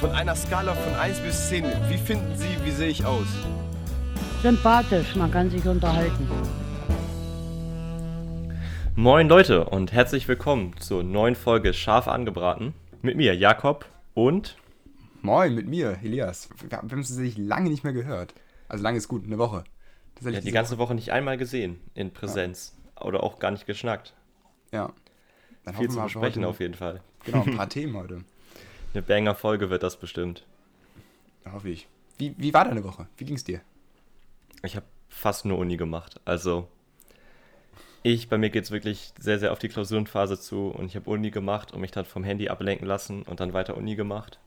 Von einer Skala von 1 bis 10, wie finden Sie, wie sehe ich aus? Sympathisch, man kann sich unterhalten. Moin Leute und herzlich willkommen zur neuen Folge Scharf angebraten. Mit mir, Jakob und. Moin, mit mir, Elias. Wir haben uns tatsächlich lange nicht mehr gehört. Also lange ist gut, eine Woche. Ja, die ganze Woche. Woche nicht einmal gesehen in Präsenz. Ja. Oder auch gar nicht geschnackt. Ja. Dann Viel zu besprechen auf jeden Fall. Genau, ein paar Themen heute. Eine Banger-Folge wird das bestimmt. Hoffe ich. Wie, wie war deine Woche? Wie ging es dir? Ich habe fast nur Uni gemacht. Also, ich, bei mir geht es wirklich sehr, sehr auf die Klausurenphase zu und ich habe Uni gemacht und mich dann vom Handy ablenken lassen und dann weiter Uni gemacht.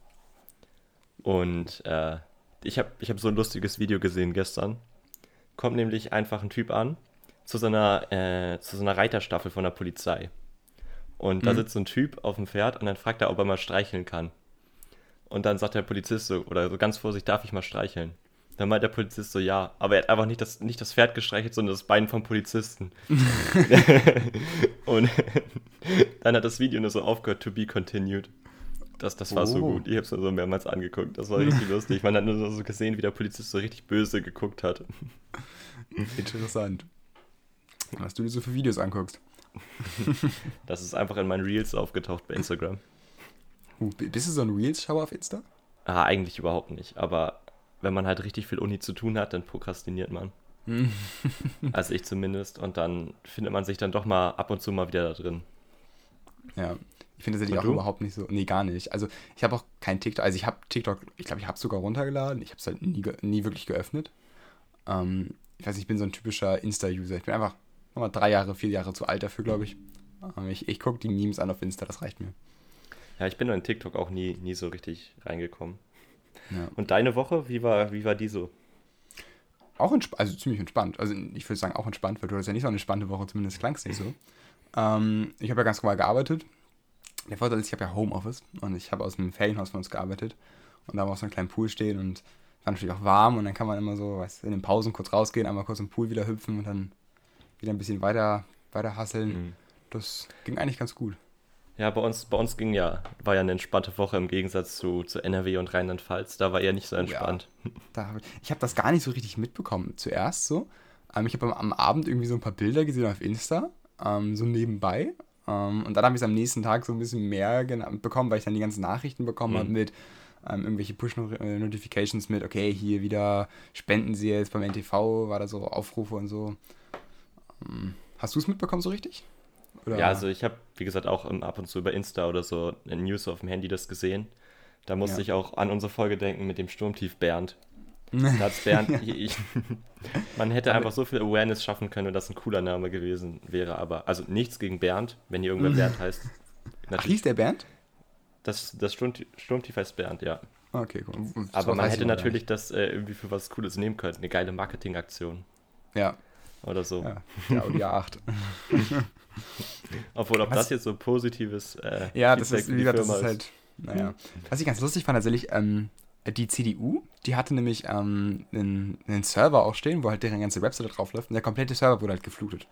Und äh, ich habe ich hab so ein lustiges Video gesehen gestern. Kommt nämlich einfach ein Typ an zu so einer, äh, zu so einer Reiterstaffel von der Polizei. Und da mhm. sitzt so ein Typ auf dem Pferd und dann fragt er, ob er mal streicheln kann. Und dann sagt der Polizist so, oder so ganz vorsichtig, darf ich mal streicheln? Dann meint der Polizist so, ja. Aber er hat einfach nicht das, nicht das Pferd gestreichelt, sondern das Bein vom Polizisten. und dann hat das Video nur so aufgehört, to be continued. Das, das war oh. so gut. Ich habe es mir so mehrmals angeguckt. Das war richtig lustig. Man hat nur so gesehen, wie der Polizist so richtig böse geguckt hat. Interessant. Was du dir so für Videos anguckst. das ist einfach in meinen Reels aufgetaucht bei Instagram. Bist du so ein Reels-Schauer auf Insta? Ah, eigentlich überhaupt nicht. Aber wenn man halt richtig viel Uni zu tun hat, dann prokrastiniert man. also ich zumindest. Und dann findet man sich dann doch mal ab und zu mal wieder da drin. Ja, ich finde das ja auch du? überhaupt nicht so. Nee, gar nicht. Also ich habe auch kein TikTok. Also ich habe TikTok, ich glaube, ich habe es sogar runtergeladen. Ich habe es halt nie, nie wirklich geöffnet. Ähm, ich weiß, ich bin so ein typischer Insta-User. Ich bin einfach nochmal drei Jahre, vier Jahre zu alt dafür, glaube ich. Ähm, ich. Ich gucke die Memes an auf Insta, das reicht mir. Ja, ich bin in TikTok auch nie, nie so richtig reingekommen. Ja. Und deine Woche, wie war, wie war die so? Auch also ziemlich entspannt. Also ich würde sagen auch entspannt, weil du hast ja nicht so eine spannende Woche, zumindest klang es nicht so. Ähm, ich habe ja ganz normal gearbeitet. Der Vorteil ist, ich habe ja Homeoffice und ich habe aus einem Ferienhaus von uns gearbeitet. Und da war auch so ein kleiner Pool stehen und war natürlich auch warm und dann kann man immer so, weißt, in den Pausen kurz rausgehen, einmal kurz im Pool wieder hüpfen und dann wieder ein bisschen weiter, weiter hasseln. Mhm. Das ging eigentlich ganz gut. Ja, bei uns, bei uns ging ja, war ja eine entspannte Woche im Gegensatz zu, zu NRW und Rheinland-Pfalz. Da war eher nicht so entspannt. Ja, da ich habe das gar nicht so richtig mitbekommen zuerst so. Ähm, ich habe am, am, Abend irgendwie so ein paar Bilder gesehen auf Insta, ähm, so nebenbei. Ähm, und dann habe ich es am nächsten Tag so ein bisschen mehr bekommen, weil ich dann die ganzen Nachrichten bekommen mhm. habe mit ähm, irgendwelche Push-Notifications mit, okay, hier wieder spenden Sie jetzt beim NTV, war da so Aufrufe und so. Ähm, hast du es mitbekommen so richtig? Oder? Ja, also ich habe, wie gesagt, auch ab und zu über Insta oder so in News auf dem Handy das gesehen. Da musste ja. ich auch an unsere Folge denken mit dem Sturmtief Bernd. Bernd, ich, man hätte einfach so viel Awareness schaffen können, wenn das ein cooler Name gewesen wäre. Aber, also nichts gegen Bernd, wenn hier irgendwer Bernd heißt. Ach, hieß der Bernd? Das, das Sturmtief, Sturmtief heißt Bernd, ja. Okay, cool. Aber man hätte natürlich das äh, irgendwie für was Cooles nehmen können. Eine geile Marketingaktion. Ja. Oder so. Ja, ja Audi A8. Obwohl, ob was? das jetzt so positives. Äh, ja, das ist, wie gesagt, das ist halt. Naja. Was ich ganz lustig fand, tatsächlich, ähm, die CDU, die hatte nämlich ähm, einen, einen, Server auch stehen, wo halt deren ganze Webseite drauf läuft und der komplette Server wurde halt geflutet.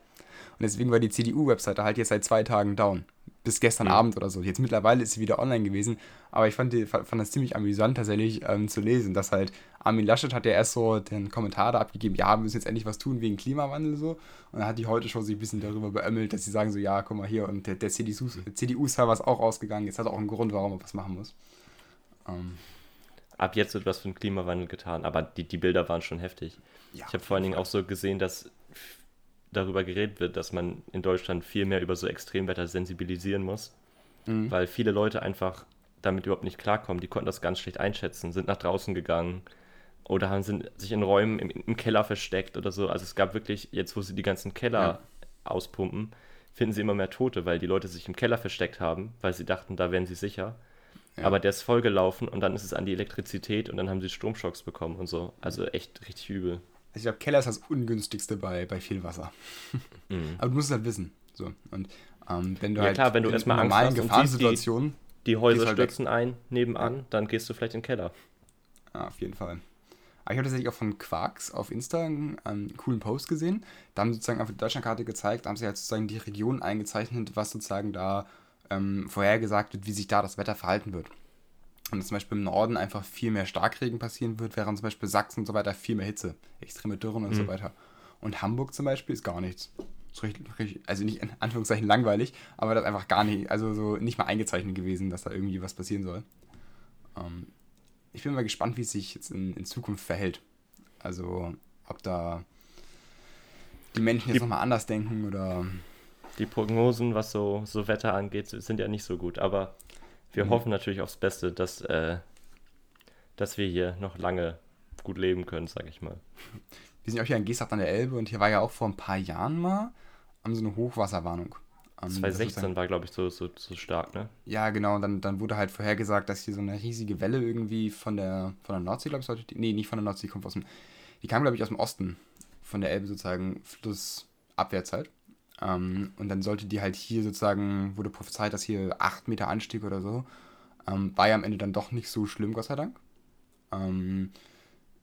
Und deswegen war die CDU-Webseite halt jetzt seit zwei Tagen down. Bis gestern mhm. Abend oder so. Jetzt mittlerweile ist sie wieder online gewesen. Aber ich fand, die, fand das ziemlich amüsant tatsächlich ähm, zu lesen, dass halt Armin Laschet hat ja erst so den Kommentar da abgegeben, ja, wir müssen jetzt endlich was tun wegen Klimawandel so. Und dann hat die heute schon sich ein bisschen darüber beömmelt, dass sie sagen so, ja, guck mal hier, und der, der CDU-Server ist auch ausgegangen. Jetzt hat er auch einen Grund, warum er was machen muss. Ähm. Ab jetzt wird was für den Klimawandel getan, aber die, die Bilder waren schon heftig. Ja, ich habe vor allen Dingen auch so gesehen, dass darüber geredet wird, dass man in Deutschland viel mehr über so Extremwetter sensibilisieren muss, mhm. weil viele Leute einfach damit überhaupt nicht klarkommen. Die konnten das ganz schlecht einschätzen, sind nach draußen gegangen oder haben sind sich in Räumen im, im Keller versteckt oder so. Also es gab wirklich, jetzt wo sie die ganzen Keller ja. auspumpen, finden sie immer mehr Tote, weil die Leute sich im Keller versteckt haben, weil sie dachten, da wären sie sicher. Ja. Aber der ist vollgelaufen und dann ist es an die Elektrizität und dann haben sie Stromschocks bekommen und so. Also echt richtig übel. Also ich glaube, Keller ist das ungünstigste bei, bei viel Wasser. Mhm. Aber du musst es halt wissen. So. Und ähm, wenn du ja, halt klar, wenn du erstmal Angst hast Gefahrensituationen, die, die Häuser halt stürzen weg. ein nebenan, dann gehst du vielleicht in den Keller. Ja, auf jeden Fall. Aber ich habe tatsächlich auch von Quarks auf Insta einen, einen coolen Post gesehen. Da haben sie sozusagen auf der Deutschlandkarte gezeigt, da haben sie halt sozusagen die Region eingezeichnet, was sozusagen da ähm, vorhergesagt wird, wie sich da das Wetter verhalten wird. Und zum Beispiel im Norden einfach viel mehr Starkregen passieren wird, während zum Beispiel Sachsen und so weiter viel mehr Hitze, extreme Dürren und mhm. so weiter. Und Hamburg zum Beispiel ist gar nichts. So richtig, richtig, also nicht in Anführungszeichen langweilig, aber das ist einfach gar nicht, also so nicht mal eingezeichnet gewesen, dass da irgendwie was passieren soll. Ähm, ich bin mal gespannt, wie es sich jetzt in, in Zukunft verhält. Also, ob da die Menschen jetzt nochmal anders denken oder. Die Prognosen, was so, so Wetter angeht, sind ja nicht so gut, aber wir mhm. hoffen natürlich aufs Beste, dass, äh, dass wir hier noch lange gut leben können, sag ich mal. Wir sind ja auch hier in Geesthacht an der Elbe und hier war ja auch vor ein paar Jahren mal haben so eine Hochwasserwarnung. 2016 dann, war, glaube ich, so, so, so stark, ne? Ja, genau. Und dann, dann wurde halt vorhergesagt, dass hier so eine riesige Welle irgendwie von der, von der Nordsee, glaube ich, sollte die, nee, nicht von der Nordsee, die kommt aus dem, die kam, glaube ich, aus dem Osten von der Elbe sozusagen, Flussabwehrzeit. Ähm, und dann sollte die halt hier sozusagen, wurde prophezeit, dass hier 8 Meter Anstieg oder so. Ähm, war ja am Ende dann doch nicht so schlimm, Gott sei Dank. Ähm,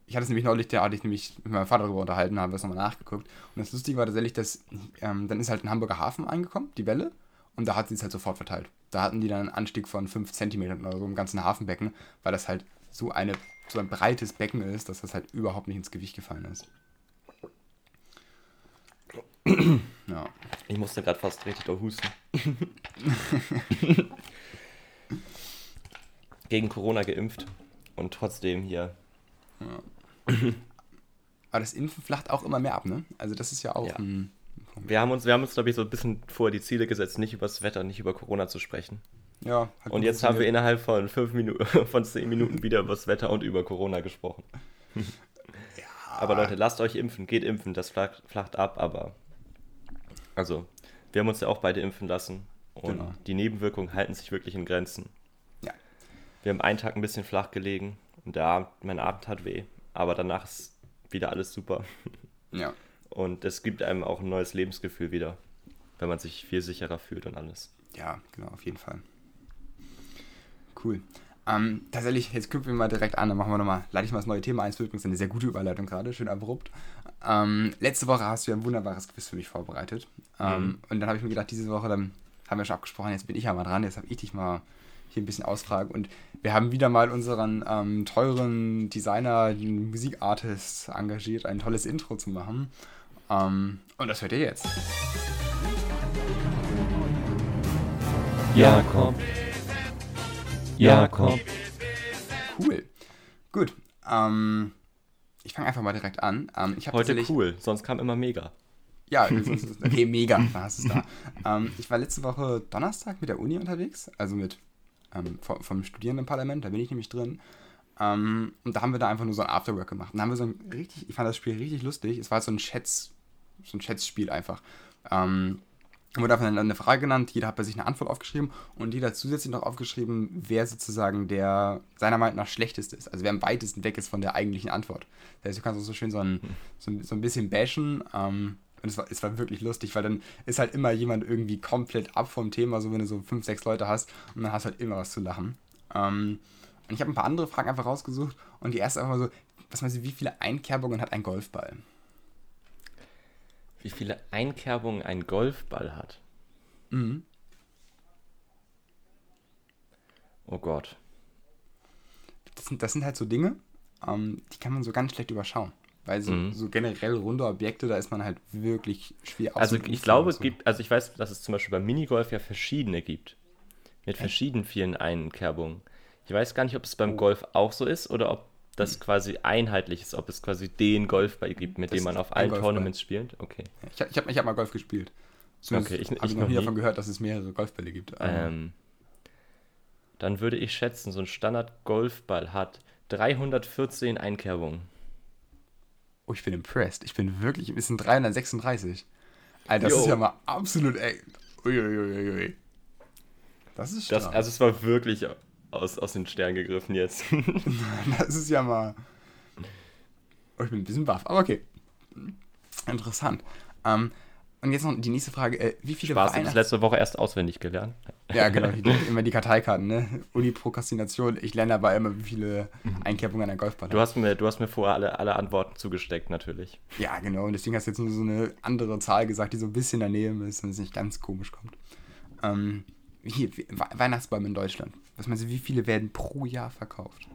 ich hatte es nämlich neulich, da hatte ich nämlich mit meinem Vater darüber unterhalten, haben wir es nochmal nachgeguckt. Und das Lustige war tatsächlich, dass ähm, dann ist halt ein Hamburger Hafen eingekommen, die Welle, und da hat sie es halt sofort verteilt. Da hatten die dann einen Anstieg von 5 cm oder so im ganzen Hafenbecken, weil das halt so, eine, so ein breites Becken ist, dass das halt überhaupt nicht ins Gewicht gefallen ist. ja. Ich musste gerade fast richtig da husten. Gegen Corona geimpft und trotzdem hier. Ja. Aber das Impfen flacht auch immer mehr ab, ne? Also das ist ja auch ja. ein. Wir haben uns, wir haben uns, glaube ich, so ein bisschen vor die Ziele gesetzt, nicht über das Wetter, nicht über Corona zu sprechen. Ja. Und jetzt haben wir innerhalb von fünf Minuten, von zehn Minuten wieder über das Wetter und über Corona gesprochen. ja. Aber Leute, lasst euch impfen, geht impfen, das flacht, flacht ab, aber also, wir haben uns ja auch beide impfen lassen und genau. die Nebenwirkungen halten sich wirklich in Grenzen. Ja. Wir haben einen Tag ein bisschen flach gelegen und der Abend, mein Abend hat weh aber danach ist wieder alles super. Ja. Und es gibt einem auch ein neues Lebensgefühl wieder, wenn man sich viel sicherer fühlt und alles. Ja, genau, auf jeden Fall. Cool. Ähm, tatsächlich, jetzt knüpfen wir mal direkt an, dann machen wir nochmal, leite ich mal das neue Thema ein, das ist übrigens eine sehr gute Überleitung gerade, schön abrupt. Ähm, letzte Woche hast du ja ein wunderbares Quiz für mich vorbereitet. Ähm, mhm. Und dann habe ich mir gedacht, diese Woche, dann haben wir schon abgesprochen, jetzt bin ich ja mal dran, jetzt habe ich dich mal hier ein bisschen ausfragen. Und wir haben wieder mal unseren ähm, teuren Designer, Musikartist engagiert, ein tolles Intro zu machen. Ähm, und das hört ihr jetzt. Ja, komm. Ja, komm. Cool. Gut. Ähm, ich fange einfach mal direkt an. Ähm, Heute cool, sonst kam immer mega. Ja, okay, mega, da hast du es da. ähm, ich war letzte Woche Donnerstag mit der Uni unterwegs, also mit ähm, vom, vom Studierendenparlament, da bin ich nämlich drin. Ähm, und da haben wir da einfach nur so ein Afterwork gemacht. Und da haben wir so ein richtig, ich fand das Spiel richtig lustig. Es war so ein Schätz, so ein Schätzspiel einfach. Ähm, wurde einfach eine Frage genannt, jeder hat bei sich eine Antwort aufgeschrieben und jeder hat zusätzlich noch aufgeschrieben, wer sozusagen der seiner Meinung nach schlechtest ist. Also wer am weitesten weg ist von der eigentlichen Antwort. Das heißt, du kannst auch so schön so ein, so, so ein bisschen bashen. Ähm, und es war, es war wirklich lustig, weil dann ist halt immer jemand irgendwie komplett ab vom Thema, so wenn du so fünf, sechs Leute hast und dann hast du halt immer was zu lachen. Ähm, und ich habe ein paar andere Fragen einfach rausgesucht und die erste einfach so, was meinst du, wie viele Einkerbungen hat ein Golfball? Wie viele Einkerbungen ein Golfball hat? Mhm. Oh Gott. Das sind, das sind halt so Dinge, ähm, die kann man so ganz schlecht überschauen. Weil so, mhm. so, generell runde Objekte, da ist man halt wirklich schwer Also ich glaube, es gibt, also ich weiß, dass es zum Beispiel beim Minigolf ja verschiedene gibt. Mit verschiedenen vielen Einkerbungen. Ich weiß gar nicht, ob es beim oh. Golf auch so ist oder ob das mhm. quasi einheitlich ist, ob es quasi den Golfball gibt, mit das dem man auf allen Tournaments spielt. Okay. Ich, ich habe ich hab mal Golf gespielt. Zumindest okay, ich, ich, ich noch nie davon gehört, dass es mehrere Golfbälle gibt. Ähm, dann würde ich schätzen, so ein Standard-Golfball hat 314 Einkerbungen. Oh, ich bin impressed. Ich bin wirklich ein bisschen 336. Alter, das Yo. ist ja mal absolut ey. Uiuiuiui. Das ist stark. Das, also es war wirklich aus, aus den Sternen gegriffen jetzt. das ist ja mal. Oh, ich bin ein bisschen baff, aber okay. Interessant. Ähm, und jetzt noch die nächste Frage. Äh, wie viele Spaß, Weihnachts... das letzte Woche erst auswendig gelernt. Ja, genau. immer die Karteikarten, ne? Uni-Prokrastination. Ich lerne aber immer, wie viele mhm. Einkerbungen an der Golfball du hast mir Du hast mir vorher alle, alle Antworten zugesteckt, natürlich. Ja, genau. Und deswegen hast du jetzt nur so eine andere Zahl gesagt, die so ein bisschen daneben ist und es nicht ganz komisch kommt. Ähm, hier, Weihnachtsbäume in Deutschland. Was meinst du, wie viele werden pro Jahr verkauft?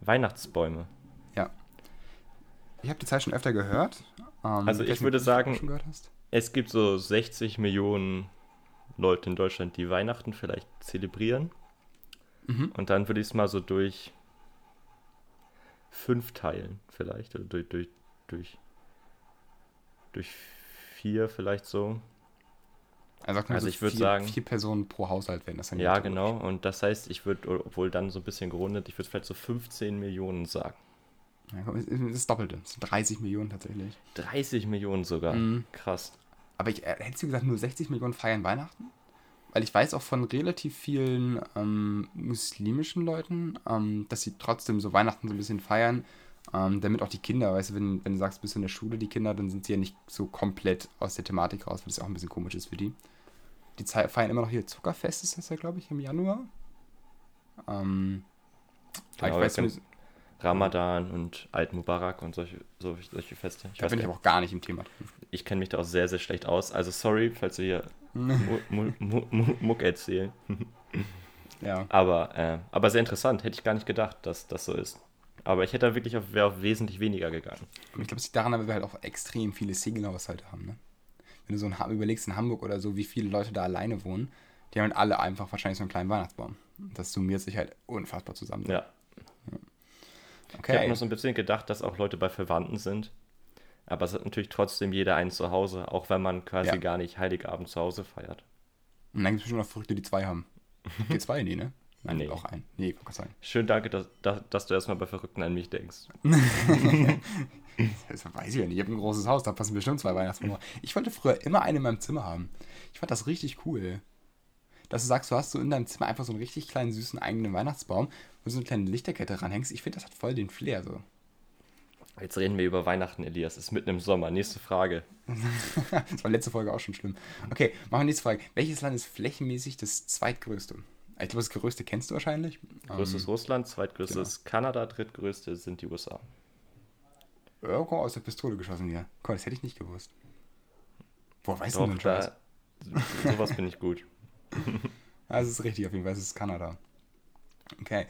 Weihnachtsbäume. Ja. Ich habe die Zahl schon öfter gehört. Ähm, also ich würde sagen, es gibt so 60 Millionen Leute in Deutschland, die Weihnachten vielleicht zelebrieren. Mhm. Und dann würde ich es mal so durch fünf teilen, vielleicht. Oder durch, durch, durch, durch vier vielleicht so. Also, also ich würde sagen. Vier Personen pro Haushalt werden das dann. Ja, genau. Und das heißt, ich würde, obwohl dann so ein bisschen gerundet, ich würde vielleicht so 15 Millionen sagen. Ja, das ist das Doppelte. Das sind 30 Millionen tatsächlich. 30 Millionen sogar. Mhm. Krass. Aber ich, äh, hättest du gesagt, nur 60 Millionen feiern Weihnachten? Weil ich weiß auch von relativ vielen ähm, muslimischen Leuten, ähm, dass sie trotzdem so Weihnachten so ein bisschen feiern, ähm, damit auch die Kinder, weißt du, wenn, wenn du sagst, bist du in der Schule, die Kinder, dann sind sie ja nicht so komplett aus der Thematik raus, weil das auch ein bisschen komisch ist für die. Die feiern immer noch hier Zuckerfest, ist das ja, glaube ich, im Januar. Ähm, genau, ich weiß nicht, Ramadan und Alt Mubarak und solche, solche Feste. Ich da bin ich aber auch gar nicht im Thema drin. Ich kenne mich da auch sehr, sehr schlecht aus. Also sorry, falls wir hier Muck erzählen. ja. Aber, äh, aber sehr interessant. Hätte ich gar nicht gedacht, dass das so ist. Aber ich hätte da wirklich auf, auf wesentlich weniger gegangen. Ich glaube, es liegt daran, weil wir halt auch extrem viele Single-Haushalte haben. Ne? Wenn du so ein, überlegst in Hamburg oder so, wie viele Leute da alleine wohnen, die haben halt alle einfach wahrscheinlich so einen kleinen Weihnachtsbaum. Das summiert sich halt unfassbar zusammen. Ja. ja. Okay. Ich habe noch so ein bisschen gedacht, dass auch Leute bei Verwandten sind. Aber es hat natürlich trotzdem jeder einen zu Hause, auch wenn man quasi ja. gar nicht Heiligabend zu Hause feiert. Und dann gibt es bestimmt noch Verrückte, die zwei haben. Die zwei, nee, ne? Nein, nee. auch ein. Nee, kann sein. Schön, danke, dass, dass, dass du erstmal bei Verrückten an mich denkst. das weiß ich ja nicht. Ich habe ein großes Haus, da passen bestimmt zwei Weihnachtsbäume. Ich wollte früher immer einen in meinem Zimmer haben. Ich fand das richtig cool. Dass du sagst, du hast so in deinem Zimmer einfach so einen richtig kleinen, süßen eigenen Weihnachtsbaum, wo du so eine kleine Lichterkette ranhängst. Ich finde, das hat voll den Flair so. Jetzt reden wir über Weihnachten, Elias. Es ist mitten im Sommer. Nächste Frage. das war letzte Folge auch schon schlimm. Okay, machen wir nächste Frage. Welches Land ist flächenmäßig das zweitgrößte? Ich glaube, das größte kennst du wahrscheinlich. Größtes ähm, Russland, zweitgrößtes genau. Kanada, drittgrößte sind die USA. Komm, aus der Pistole geschossen hier. Komm, das hätte ich nicht gewusst. Boah, weißt Doch, du denn schon Sowas bin ich gut. das ist richtig, auf jeden Fall. Es ist Kanada. Okay.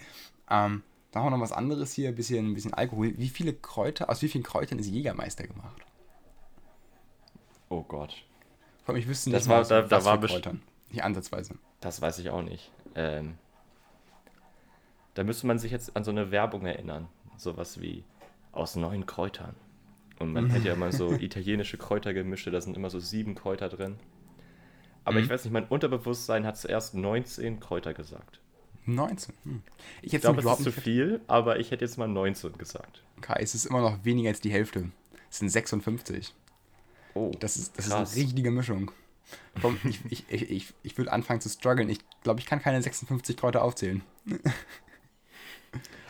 Ähm, dann haben wir noch was anderes hier, ein bisschen, ein bisschen Alkohol. Wie viele Kräuter, aus wie vielen Kräutern ist Jägermeister gemacht? Oh Gott. Vor allem, ich wüsste nicht, das war, da, da war Kräutern. Nicht ansatzweise. Das weiß ich auch nicht. Ähm, da müsste man sich jetzt an so eine Werbung erinnern. Sowas wie aus neun Kräutern. Und man hat ja immer so italienische Kräutergemische, da sind immer so sieben Kräuter drin. Aber mhm. ich weiß nicht, mein Unterbewusstsein hat zuerst 19 Kräuter gesagt. 19. Hm. Ich, ich glaube, es ist zu viel, aber ich hätte jetzt mal 19 gesagt. Okay, es ist immer noch weniger als die Hälfte. Es sind 56. Oh, das ist, das ist eine richtige Mischung. Ich, ich, ich, ich, ich würde anfangen zu strugglen. Ich glaube, ich kann keine 56 Kräuter aufzählen.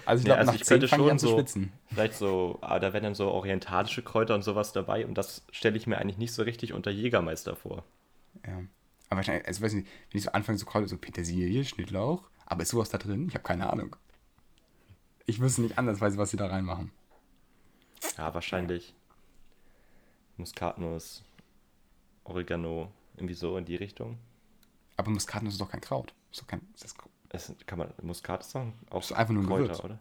also ich glaube, nee, also nach ich 10 fange ich an zu schwitzen. Vielleicht so, ah, da wären dann so orientalische Kräuter und sowas dabei und das stelle ich mir eigentlich nicht so richtig unter Jägermeister vor. Ja. Aber wahrscheinlich, also weiß nicht, wenn ich so anfange zu Kräuter, so Petersilie, Schnittlauch, aber ist sowas da drin? Ich habe keine Ahnung. Ich wüsste nicht anders, was sie da reinmachen. Ja, wahrscheinlich. Muskatnuss, Oregano, irgendwie so in die Richtung. Aber Muskatnuss ist doch kein Kraut. Ist doch kein, ist das es, kann man, Muskat ist doch auch ist einfach nur ein Kräuter, Gewürz. oder?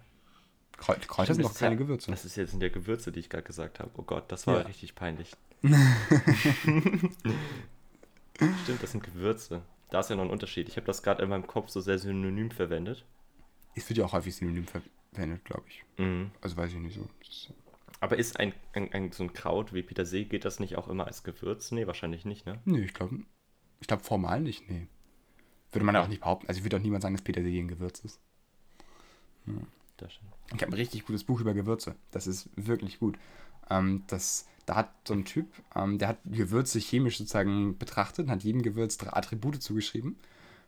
Kräuter, Kräuter sind doch keine ja, Gewürze. Das ist jetzt sind ja Gewürze, die ich gerade gesagt habe. Oh Gott, das war ja. richtig peinlich. Stimmt, das sind Gewürze. Da ist ja noch ein Unterschied. Ich habe das gerade in meinem Kopf so sehr synonym verwendet. Es wird ja auch häufig synonym verwendet, glaube ich. Mhm. Also weiß ich nicht so. Aber ist ein, ein, ein, so ein Kraut wie Petersilie, geht das nicht auch immer als Gewürz? Nee, wahrscheinlich nicht, ne? Nee, ich glaube, ich glaube formal nicht, nee. Würde man ja auch nicht behaupten. Also ich würde auch niemand sagen, dass Petersilie ein Gewürz ist. Ja. Das stimmt. Ich habe ein richtig gutes Buch über Gewürze. Das ist wirklich gut. Ähm, das da hat so ein Typ, ähm, der hat Gewürze chemisch sozusagen betrachtet und hat jedem Gewürz drei Attribute zugeschrieben.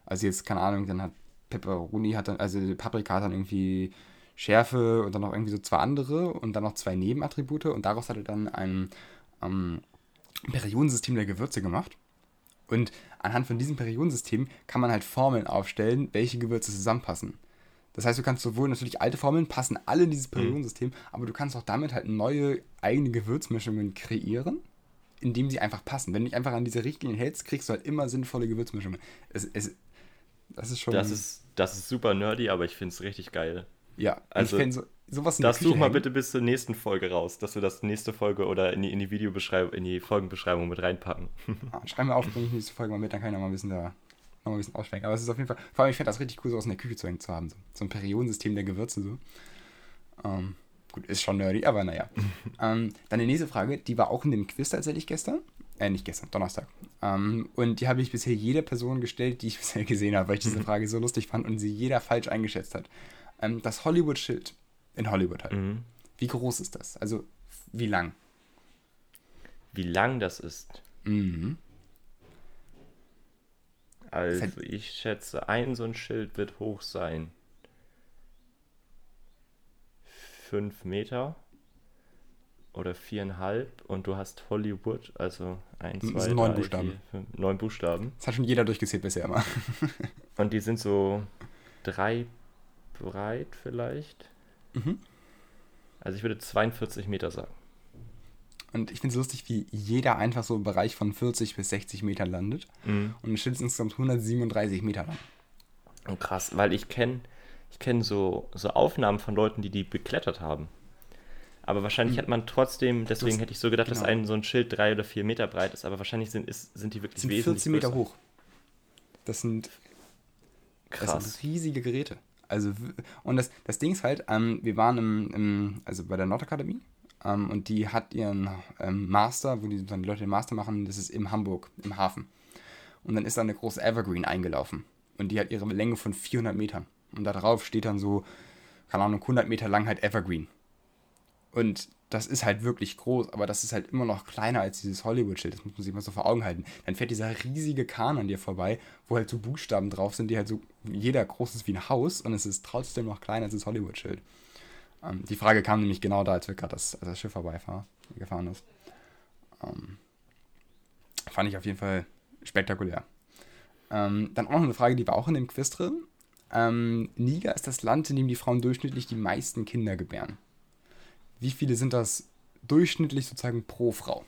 Also jetzt, keine Ahnung, dann hat Pepperoni hat dann, also Paprika hat dann irgendwie Schärfe und dann noch irgendwie so zwei andere und dann noch zwei Nebenattribute und daraus hat er dann ein ähm, Periodensystem der Gewürze gemacht. Und anhand von diesem Periodensystem kann man halt Formeln aufstellen, welche Gewürze zusammenpassen. Das heißt, du kannst sowohl natürlich alte Formeln passen alle in dieses mhm. Periodensystem, mhm. aber du kannst auch damit halt neue eigene Gewürzmischungen kreieren, indem sie einfach passen. Wenn du dich einfach an diese Richtlinien hältst, kriegst du halt immer sinnvolle Gewürzmischungen. Es, es, Das ist schon. Das ist, das ist super nerdy, aber ich finde es richtig geil. Ja, also ich so, sowas Das such mal hängen. bitte bis zur nächsten Folge raus, dass wir das nächste Folge oder in die, in die Videobeschreibung, in die Folgenbeschreibung mit reinpacken. Ah, schreiben wir auf, bringe ich nächste Folge mal mit, dann kann ich noch mal ein bisschen da noch mal ein bisschen ausschwenken. Aber es ist auf jeden Fall, vor allem ich finde das richtig cool, sowas in der Küche zu, hängen zu haben. So, so ein Periodensystem der Gewürze so. Ähm, gut, ist schon nerdy, aber naja. ähm, dann die nächste Frage, die war auch in dem Quiz tatsächlich gestern. Äh, nicht gestern, Donnerstag. Ähm, und die habe ich bisher jeder Person gestellt, die ich bisher gesehen habe, weil ich diese Frage so lustig fand und sie jeder falsch eingeschätzt hat. Ähm, das Hollywood-Schild in Hollywood halt. Mhm. Wie groß ist das? Also, wie lang? Wie lang das ist? Mhm. Also, ich schätze, ein so ein Schild wird hoch sein. Fünf Meter oder viereinhalb und du hast Hollywood, also eins, zwei, drei, neun Buchstaben. Vier, fünf, neun Buchstaben. Das hat schon jeder durchgezählt bisher immer. und die sind so drei breit vielleicht. Mhm. Also ich würde 42 Meter sagen. Und ich finde es lustig, wie jeder einfach so im Bereich von 40 bis 60 Metern landet. Mhm. Und das Schild ist insgesamt 137 Meter lang. Und krass, weil ich kenne ich kenn so, so Aufnahmen von Leuten, die die beklettert haben. Aber wahrscheinlich mhm. hat man trotzdem, deswegen das, hätte ich so gedacht, genau. dass ein so ein Schild drei oder vier Meter breit ist, aber wahrscheinlich sind, ist, sind die wirklich das sind wesentlich 14 Meter größer. hoch. Das sind, Krass. das sind riesige Geräte. Also, und das, das Ding ist halt, ähm, wir waren im, im, also bei der Nordakademie ähm, und die hat ihren ähm, Master, wo die, dann die Leute den Master machen, das ist in Hamburg, im Hafen. Und dann ist da eine große Evergreen eingelaufen und die hat ihre Länge von 400 Metern. Und da drauf steht dann so, keine Ahnung, 100 Meter lang halt Evergreen. Und das ist halt wirklich groß, aber das ist halt immer noch kleiner als dieses Hollywood-Schild. Das muss man sich mal so vor Augen halten. Dann fährt dieser riesige Kahn an dir vorbei, wo halt so Buchstaben drauf sind, die halt so, jeder groß ist wie ein Haus und es ist trotzdem noch kleiner als das Hollywood-Schild. Ähm, die Frage kam nämlich genau da, als wir gerade das, das Schiff vorbeigefahren ist. Ähm, fand ich auf jeden Fall spektakulär. Ähm, dann auch noch eine Frage, die war auch in dem Quiz drin. Ähm, Niger ist das Land, in dem die Frauen durchschnittlich die meisten Kinder gebären wie viele sind das durchschnittlich sozusagen pro Frau?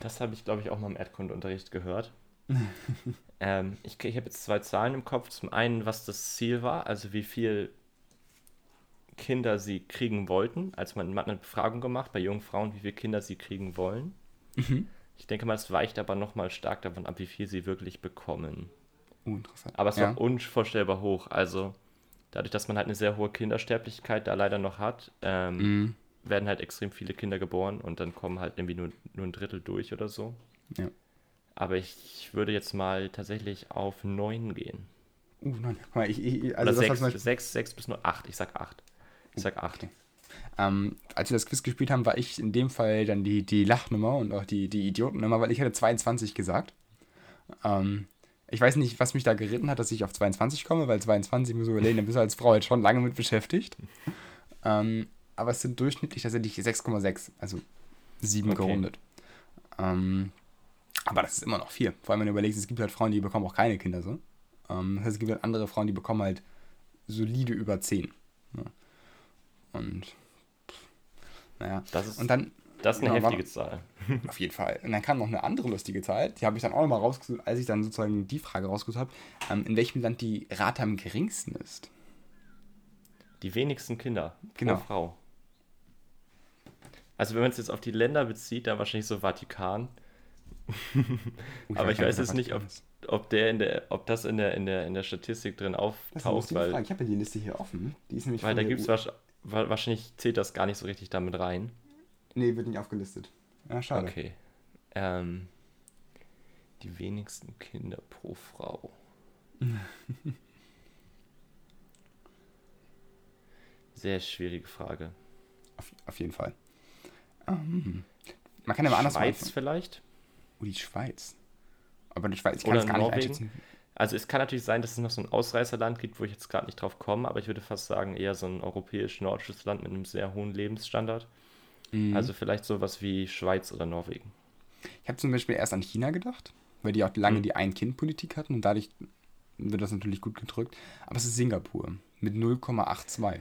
Das habe ich, glaube ich, auch mal im Erdkundeunterricht gehört. ähm, ich ich habe jetzt zwei Zahlen im Kopf. Zum einen, was das Ziel war, also wie viel Kinder sie kriegen wollten. Also man, man hat eine Befragung gemacht bei jungen Frauen, wie viele Kinder sie kriegen wollen. Mhm. Ich denke mal, es weicht aber nochmal stark davon ab, wie viel sie wirklich bekommen. Uh, interessant. Aber es ja. war unvorstellbar hoch. Also dadurch, dass man halt eine sehr hohe Kindersterblichkeit da leider noch hat, ähm, mhm. werden halt extrem viele Kinder geboren und dann kommen halt irgendwie nur, nur ein Drittel durch oder so. Ja. Aber ich würde jetzt mal tatsächlich auf neun gehen. Uh, nein. Guck mal, ich, ich, also oder sechs, Beispiel... sechs, sechs bis nur acht. Ich sag acht. Ich sag acht. Okay. Ähm, als wir das Quiz gespielt haben, war ich in dem Fall dann die, die Lachnummer und auch die, die Idiotennummer, weil ich hatte 22 gesagt. Ähm, ich weiß nicht, was mich da geritten hat, dass ich auf 22 komme, weil 22 muss ich überlegen, da bist du als Frau halt schon lange mit beschäftigt. Ähm, aber es sind durchschnittlich tatsächlich 6,6, also 7 okay. gerundet. Ähm, aber das ist immer noch viel. Vor allem, wenn du überlegst, es gibt halt Frauen, die bekommen auch keine Kinder so. Ähm, das heißt, es gibt halt andere Frauen, die bekommen halt solide über 10. Ja. Und naja. Das ist, und dann das ist eine genau, heftige Zahl. Auf jeden Fall. Und dann kam noch eine andere lustige Zahl, die habe ich dann auch nochmal rausgesucht, als ich dann sozusagen die Frage rausgesucht habe, ähm, in welchem Land die Rate am geringsten ist. Die wenigsten Kinder genau. pro Frau. Also wenn man es jetzt auf die Länder bezieht, dann wahrscheinlich so Vatikan. Aber ich weiß jetzt nicht, ob, ob, der in der, ob das in der, in der, in der Statistik drin auftaucht. Weil, ich habe ja die Liste hier offen. Die ist nämlich weil da gibt es wahrscheinlich, zählt das gar nicht so richtig damit rein. Nee, wird nicht aufgelistet. Ja, schade. Okay. Ähm, die wenigsten Kinder pro Frau. Sehr schwierige Frage. Auf, auf jeden Fall. Um, man kann ja mal anders Schweiz machen. vielleicht? Oh, die Schweiz. Aber die Schweiz, ich kann Oder gar Norwegen. nicht einschätzen. Also es kann natürlich sein, dass es noch so ein Ausreißerland gibt, wo ich jetzt gerade nicht drauf komme, aber ich würde fast sagen, eher so ein europäisch-nordisches Land mit einem sehr hohen Lebensstandard. Mhm. Also vielleicht sowas wie Schweiz oder Norwegen. Ich habe zum Beispiel erst an China gedacht, weil die auch lange mhm. die Ein-Kind-Politik hatten und dadurch wird das natürlich gut gedrückt. Aber es ist Singapur mit 0,82.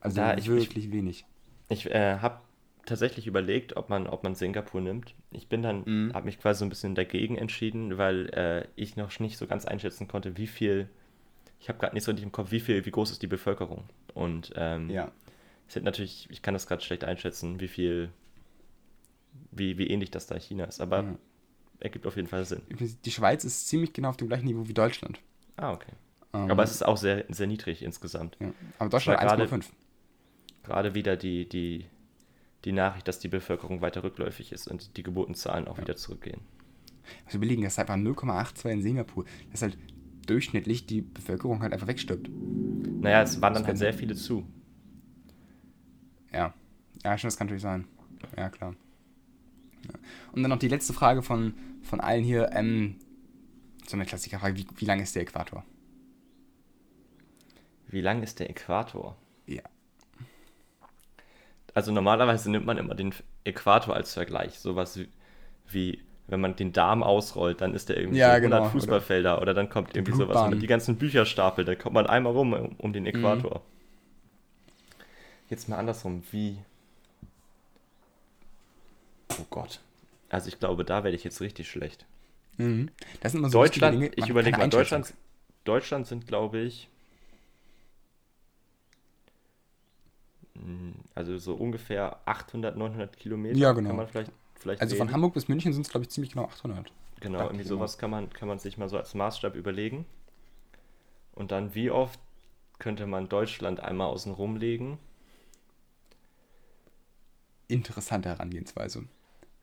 Also da ich, wirklich ich, wenig. Ich äh, habe tatsächlich überlegt, ob man, ob man Singapur nimmt. Ich bin dann, mhm. habe mich quasi so ein bisschen dagegen entschieden, weil äh, ich noch nicht so ganz einschätzen konnte, wie viel, ich habe gerade nicht so richtig im Kopf, wie viel, wie groß ist die Bevölkerung. Und ähm, ja. Es hat natürlich, ich kann das gerade schlecht einschätzen, wie viel, wie, wie ähnlich das da China ist. Aber ja. ergibt auf jeden Fall Sinn. Die Schweiz ist ziemlich genau auf dem gleichen Niveau wie Deutschland. Ah, okay. Ähm, Aber es ist auch sehr, sehr niedrig insgesamt. Ja. Aber Deutschland 1,5. Gerade wieder die, die, die Nachricht, dass die Bevölkerung weiter rückläufig ist und die Geburtenzahlen auch ja. wieder zurückgehen. Muss überlegen, das ist einfach 0,82 in Singapur. Das ist halt durchschnittlich die Bevölkerung halt einfach wegstirbt. Naja, es wandern halt sehr viele zu. Ja. Ja, schon, das kann natürlich sein. Ja, klar. Ja. Und dann noch die letzte Frage von, von allen hier. Ähm, so eine Klassikerfrage: wie, wie lang ist der Äquator? Wie lang ist der Äquator? Ja. Also normalerweise nimmt man immer den Äquator als Vergleich. Sowas wie, wie wenn man den Darm ausrollt, dann ist der irgendwie ja, so 100 genau. Fußballfelder oder, oder, dann kommt irgendwie sowas mit die ganzen Bücherstapel, da kommt man einmal rum um, um den Äquator. Mhm. Jetzt mal andersrum, wie Oh Gott. Also ich glaube, da werde ich jetzt richtig schlecht. Mhm. Das sind immer so Deutschland, ich überlege mal, Deutschland, Deutschland sind, glaube ich, hm, also so ungefähr 800, 900 Kilometer. Ja, genau. Kann man vielleicht, vielleicht also reden. von Hamburg bis München sind es, glaube ich, ziemlich genau 800. Genau, irgendwie sowas kann man, kann man sich mal so als Maßstab überlegen. Und dann, wie oft könnte man Deutschland einmal außen rumlegen? Interessante Herangehensweise.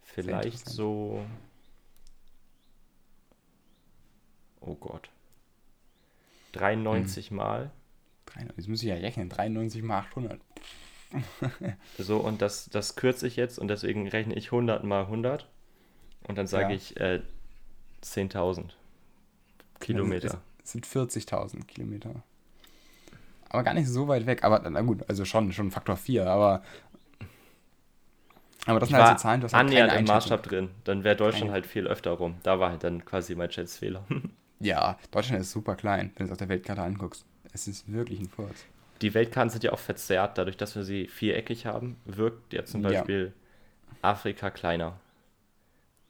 Vielleicht so. Oh Gott. 93 hm. Mal. Das muss ich ja rechnen. 93 mal 800. so, und das, das kürze ich jetzt und deswegen rechne ich 100 mal 100. Und dann sage ja. ich äh, 10.000 Kilometer. Es sind 40.000 Kilometer. Aber gar nicht so weit weg. Aber na gut, also schon, schon Faktor 4. Aber, aber das ich sind halt so Zahlen, das annähernd im Maßstab drin. Dann wäre Deutschland Keine. halt viel öfter rum. Da war halt dann quasi mein Schätzfehler. ja, Deutschland ist super klein, wenn du es auf der Weltkarte anguckst. Es ist wirklich ein Furz. Die Weltkarten sind ja auch verzerrt, dadurch, dass wir sie viereckig haben, wirkt ja zum Beispiel ja. Afrika kleiner,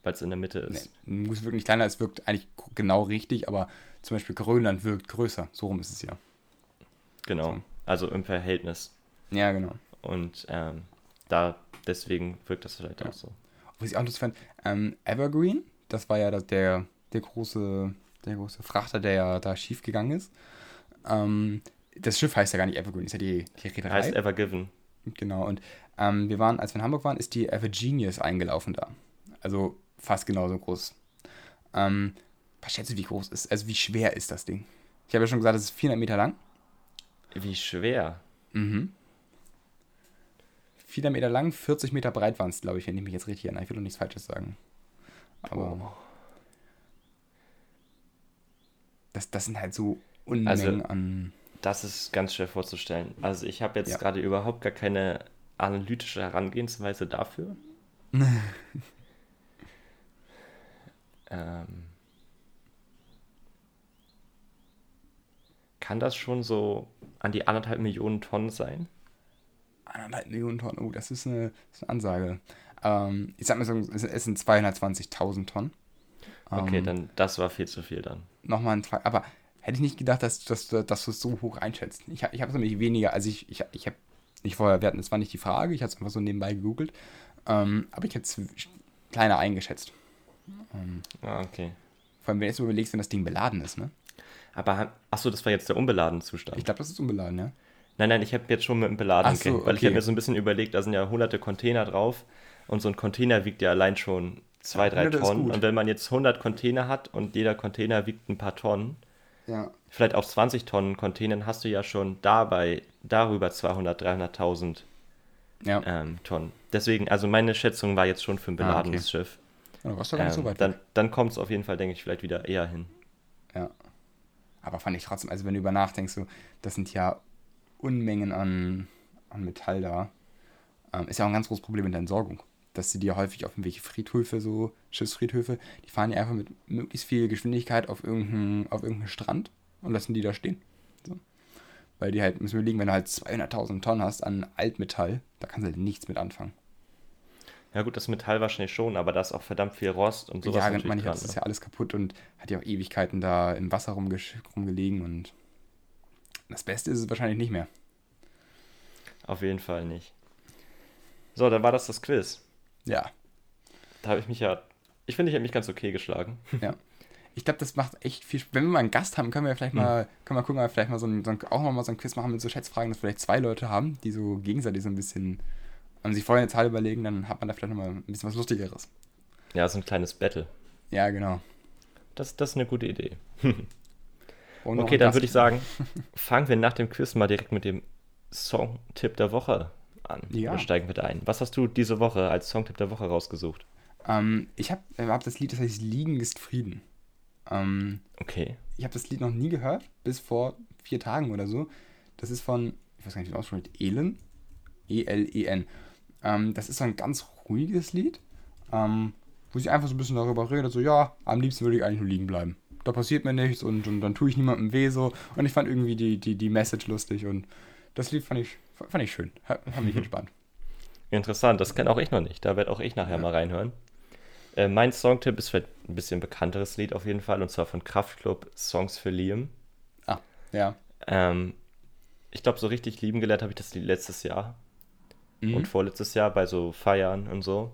weil es in der Mitte ist. Nee, muss wirklich kleiner, es wirkt eigentlich genau richtig, aber zum Beispiel Grönland wirkt größer. So rum ist es ja. Genau, so. also im Verhältnis. Ja, genau. Und ähm, da deswegen wirkt das vielleicht ja. auch so. Was ich auch interessant fand, ähm, Evergreen, das war ja der, der große, der große Frachter, der ja da schief gegangen ist. Ähm, das Schiff heißt ja gar nicht Evergreen, ist ja die, die Reederei. Heißt Evergiven. Genau, und ähm, wir waren, als wir in Hamburg waren, ist die Evergenius eingelaufen da. Also fast genauso groß. Ähm, was schätzt du, wie groß ist, also wie schwer ist das Ding? Ich habe ja schon gesagt, es ist 400 Meter lang. Wie schwer? Mhm. 400 Meter lang, 40 Meter breit waren es, glaube ich, wenn ich mich jetzt richtig erinnere. Ich will doch nichts Falsches sagen. Aber. Oh. Das, das sind halt so Unmengen also, an. Das ist ganz schwer vorzustellen. Also ich habe jetzt ja. gerade überhaupt gar keine analytische Herangehensweise dafür. ähm, kann das schon so an die anderthalb Millionen Tonnen sein? Anderthalb Millionen Tonnen, oh, das ist eine, das ist eine Ansage. Ähm, ich sag mal so, es sind 220.000 Tonnen. Okay, ähm, dann das war viel zu viel dann. Nochmal ein Frage, aber hätte ich nicht gedacht, dass, dass, dass du es so hoch einschätzt. Ich, ich habe es nämlich weniger, also ich, ich, ich habe nicht vorher werten, das war nicht die Frage, ich habe es einfach so nebenbei gegoogelt, ähm, aber ich hätte es kleiner eingeschätzt. Ähm, ah, okay. Vor allem, wenn du jetzt überlegst, wenn das Ding beladen ist, ne? Aber, achso, das war jetzt der unbeladene Zustand. Ich glaube, das ist unbeladen, ja. Nein, nein, ich habe jetzt schon mit dem beladenen so, okay. weil ich habe mir so ein bisschen überlegt, da sind ja hunderte Container drauf und so ein Container wiegt ja allein schon zwei, drei Tonnen. Und wenn man jetzt 100 Container hat und jeder Container wiegt ein paar Tonnen, ja. vielleicht auf 20 Tonnen Containern hast du ja schon dabei darüber 200, 300.000 ja. ähm, Tonnen. Deswegen, also meine Schätzung war jetzt schon für ein beladenes ah, okay. Schiff. Ja, was ähm, so weit dann dann kommt es auf jeden Fall, denke ich, vielleicht wieder eher hin. Ja. Aber fand ich trotzdem, also wenn du über nachdenkst, so, das sind ja Unmengen an, an Metall da. Ähm, ist ja auch ein ganz großes Problem in der Entsorgung dass sie dir häufig auf irgendwelche Friedhöfe, so Schiffsfriedhöfe, die fahren ja einfach mit möglichst viel Geschwindigkeit auf irgendeinen, auf irgendeinen Strand und lassen die da stehen. So. Weil die halt, müssen wir liegen, wenn du halt 200.000 Tonnen hast an Altmetall, da kannst du halt nichts mit anfangen. Ja gut, das Metall wahrscheinlich schon, aber da ist auch verdammt viel Rost und sowas. Ja, natürlich dran, das ist ne? ja alles kaputt und hat ja auch Ewigkeiten da im Wasser rumge rumgelegen und das Beste ist es wahrscheinlich nicht mehr. Auf jeden Fall nicht. So, dann war das das Quiz. Ja. Da habe ich mich ja, ich finde, ich habe mich ganz okay geschlagen. Ja. Ich glaube, das macht echt viel Spaß. Wenn wir mal einen Gast haben, können wir vielleicht mal, hm. können wir gucken, ob wir vielleicht mal so ein, so ein, auch mal so ein Quiz machen mit so Schätzfragen, dass wir vielleicht zwei Leute haben, die so gegenseitig so ein bisschen und sich vorher eine Zahl überlegen, dann hat man da vielleicht nochmal ein bisschen was Lustigeres. Ja, so ein kleines Battle. Ja, genau. Das, das ist eine gute Idee. okay, dann würde ich sagen, fangen wir nach dem Quiz mal direkt mit dem Songtipp der Woche an. Ja. Wir steigen mit ein. Was hast du diese Woche als Songtipp der Woche rausgesucht? Ähm, ich habe äh, hab das Lied, das heißt Liegen ist Frieden. Ähm, okay. Ich habe das Lied noch nie gehört, bis vor vier Tagen oder so. Das ist von, ich weiß gar nicht, wie man ausspricht, Elen. E-L-E-N. Ähm, das ist so ein ganz ruhiges Lied, ähm, wo sie einfach so ein bisschen darüber redet, so, ja, am liebsten würde ich eigentlich nur liegen bleiben. Da passiert mir nichts und, und dann tue ich niemandem weh so. Und ich fand irgendwie die, die, die Message lustig und das Lied fand ich, fand ich schön. Hat, hat mich entspannt. Interessant, das kenne auch ich noch nicht. Da werde auch ich nachher ja. mal reinhören. Äh, mein Songtipp ist vielleicht ein bisschen bekannteres Lied auf jeden Fall und zwar von Kraftklub Songs für Liam. Ah, ja. Ähm, ich glaube, so richtig lieben gelernt habe ich das Lied letztes Jahr mhm. und vorletztes Jahr bei so Feiern und so.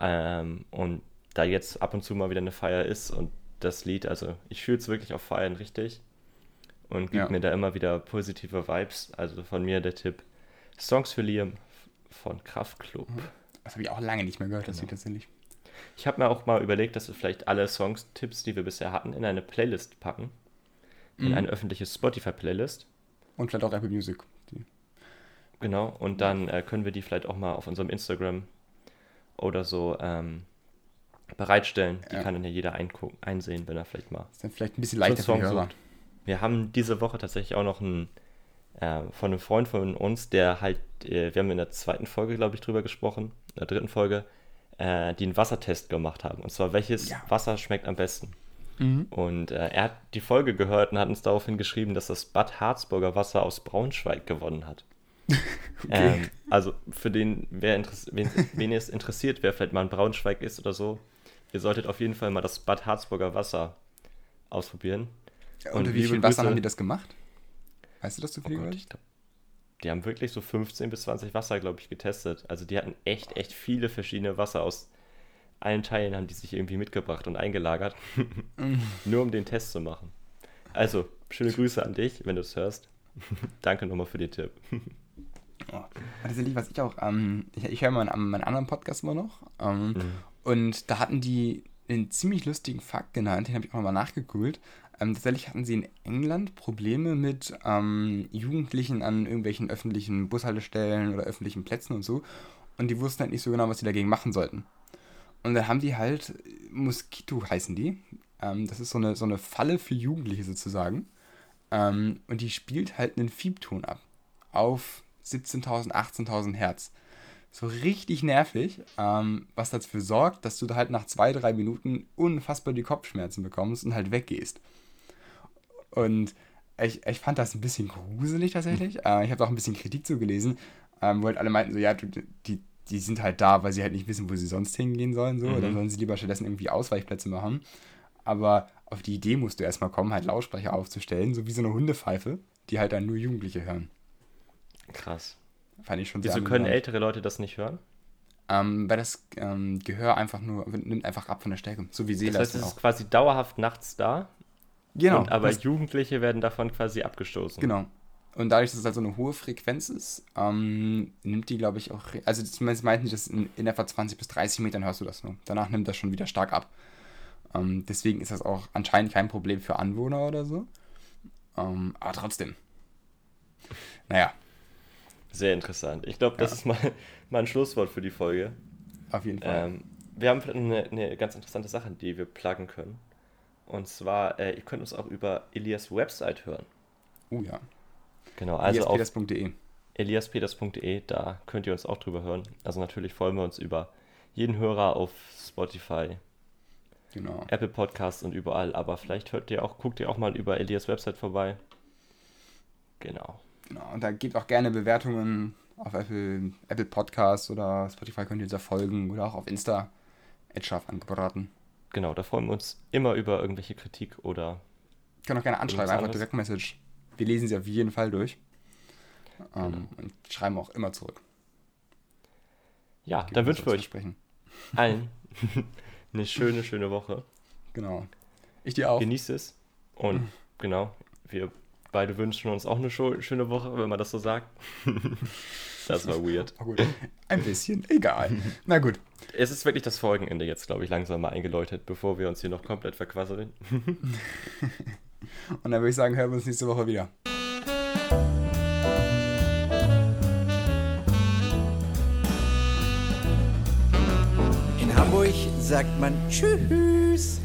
Ähm, und da jetzt ab und zu mal wieder eine Feier ist und das Lied, also ich fühle es wirklich auf Feiern richtig und gibt ja. mir da immer wieder positive Vibes. Also von mir der Tipp: Songs für Liam von Kraftklub. Mhm. Das habe ich auch lange nicht mehr gehört, genau. das Lied tatsächlich. Ich habe mir auch mal überlegt, dass wir vielleicht alle Songs-Tipps, die wir bisher hatten, in eine Playlist packen. In mhm. eine öffentliche Spotify-Playlist. Und vielleicht auch Apple Music. Genau, und dann äh, können wir die vielleicht auch mal auf unserem Instagram oder so ähm, bereitstellen. Die ja. kann dann ja jeder einsehen, wenn er vielleicht mal. ist dann vielleicht ein bisschen leichter für die Hörer. Wir haben diese Woche tatsächlich auch noch einen äh, von einem Freund von uns, der halt, äh, wir haben in der zweiten Folge, glaube ich, drüber gesprochen, in der dritten Folge, äh, die einen Wassertest gemacht haben. Und zwar, welches ja. Wasser schmeckt am besten. Mhm. Und äh, er hat die Folge gehört und hat uns daraufhin geschrieben, dass das Bad Harzburger Wasser aus Braunschweig gewonnen hat. okay. ähm, also für den, wer wen, wen es interessiert, wer vielleicht mal in Braunschweig ist oder so, ihr solltet auf jeden Fall mal das Bad Harzburger Wasser ausprobieren. Ja, und wie viel Wasser haben die das gemacht? Weißt du das zufällig? Oh Gott, glaub, die haben wirklich so 15 bis 20 Wasser, glaube ich, getestet. Also die hatten echt, echt viele verschiedene Wasser aus allen Teilen, haben die sich irgendwie mitgebracht und eingelagert. Nur um den Test zu machen. Also, schöne Grüße an dich, wenn du es hörst. Danke nochmal für den Tipp. Oh. Tatsächlich, was ich auch, ähm, ich, ich höre mal meinen, meinen anderen Podcast immer noch. Ähm, mhm. Und da hatten die einen ziemlich lustigen Fakt genannt, den habe ich auch nochmal nachgegoogelt. Ähm, tatsächlich hatten sie in England Probleme mit ähm, Jugendlichen an irgendwelchen öffentlichen Bushaltestellen oder öffentlichen Plätzen und so. Und die wussten halt nicht so genau, was sie dagegen machen sollten. Und dann haben die halt, Mosquito heißen die. Ähm, das ist so eine, so eine Falle für Jugendliche sozusagen. Ähm, und die spielt halt einen Fiebton ab. Auf 17.000, 18.000 Hertz. So richtig nervig, ähm, was dafür sorgt, dass du da halt nach zwei, drei Minuten unfassbar die Kopfschmerzen bekommst und halt weggehst. Und ich, ich fand das ein bisschen gruselig tatsächlich. Äh, ich habe auch ein bisschen Kritik zugelesen, ähm, wo halt alle meinten so, ja, du, die, die sind halt da, weil sie halt nicht wissen, wo sie sonst hingehen sollen, so. Mhm. Oder sollen sie lieber stattdessen irgendwie Ausweichplätze machen. Aber auf die Idee musst du erstmal kommen, halt Lautsprecher aufzustellen, so wie so eine Hundepfeife, die halt dann nur Jugendliche hören. Krass. Fand ich schon sehr Wieso können ältere Leute das nicht hören? Ähm, weil das ähm, Gehör einfach nur, nimmt einfach ab von der Stärke, so wie Seele. Das heißt, es ist quasi dauerhaft nachts da. Genau. Und, aber Jugendliche werden davon quasi abgestoßen. Genau. Und dadurch, dass es halt so eine hohe Frequenz ist, ähm, nimmt die, glaube ich, auch. Also zumindest meinten die, dass in, in etwa 20 bis 30 Metern hörst du das nur. Danach nimmt das schon wieder stark ab. Ähm, deswegen ist das auch anscheinend kein Problem für Anwohner oder so. Ähm, aber trotzdem. Naja. Sehr interessant. Ich glaube, das ja. ist mal, mal ein Schlusswort für die Folge. Auf jeden Fall. Ähm, wir haben eine, eine, ganz interessante Sache, die wir pluggen können. Und zwar, äh, ihr könnt uns auch über Elias Website hören. Oh ja. Genau, also eliaspeters.de. eliaspeters.de, da könnt ihr uns auch drüber hören. Also natürlich freuen wir uns über jeden Hörer auf Spotify, genau. Apple Podcasts und überall. Aber vielleicht hört ihr auch, guckt ihr auch mal über Elias Website vorbei. Genau. Genau, und da gebt auch gerne Bewertungen Auf Apple, Apple Podcasts oder Spotify könnt ihr uns ja folgen oder auch auf Insta. Edscharf angebraten. Genau, da freuen wir uns immer über irgendwelche Kritik oder. Können auch gerne anschreiben, einfach Direktmessage. Wir lesen sie auf jeden Fall durch. Ähm, genau. Und schreiben auch immer zurück. Ja, dann wünschen wir euch allen eine schöne, schöne Woche. Genau. Ich dir auch. Genießt es. Und genau, wir beide wünschen uns auch eine schöne Woche, wenn man das so sagt. das war weird. Oh, Ein bisschen, egal. Na gut. Es ist wirklich das Folgenende jetzt, glaube ich, langsam mal eingeläutet, bevor wir uns hier noch komplett verquasseln. Und dann würde ich sagen, hören wir uns nächste Woche wieder. In Hamburg sagt man Tschüss.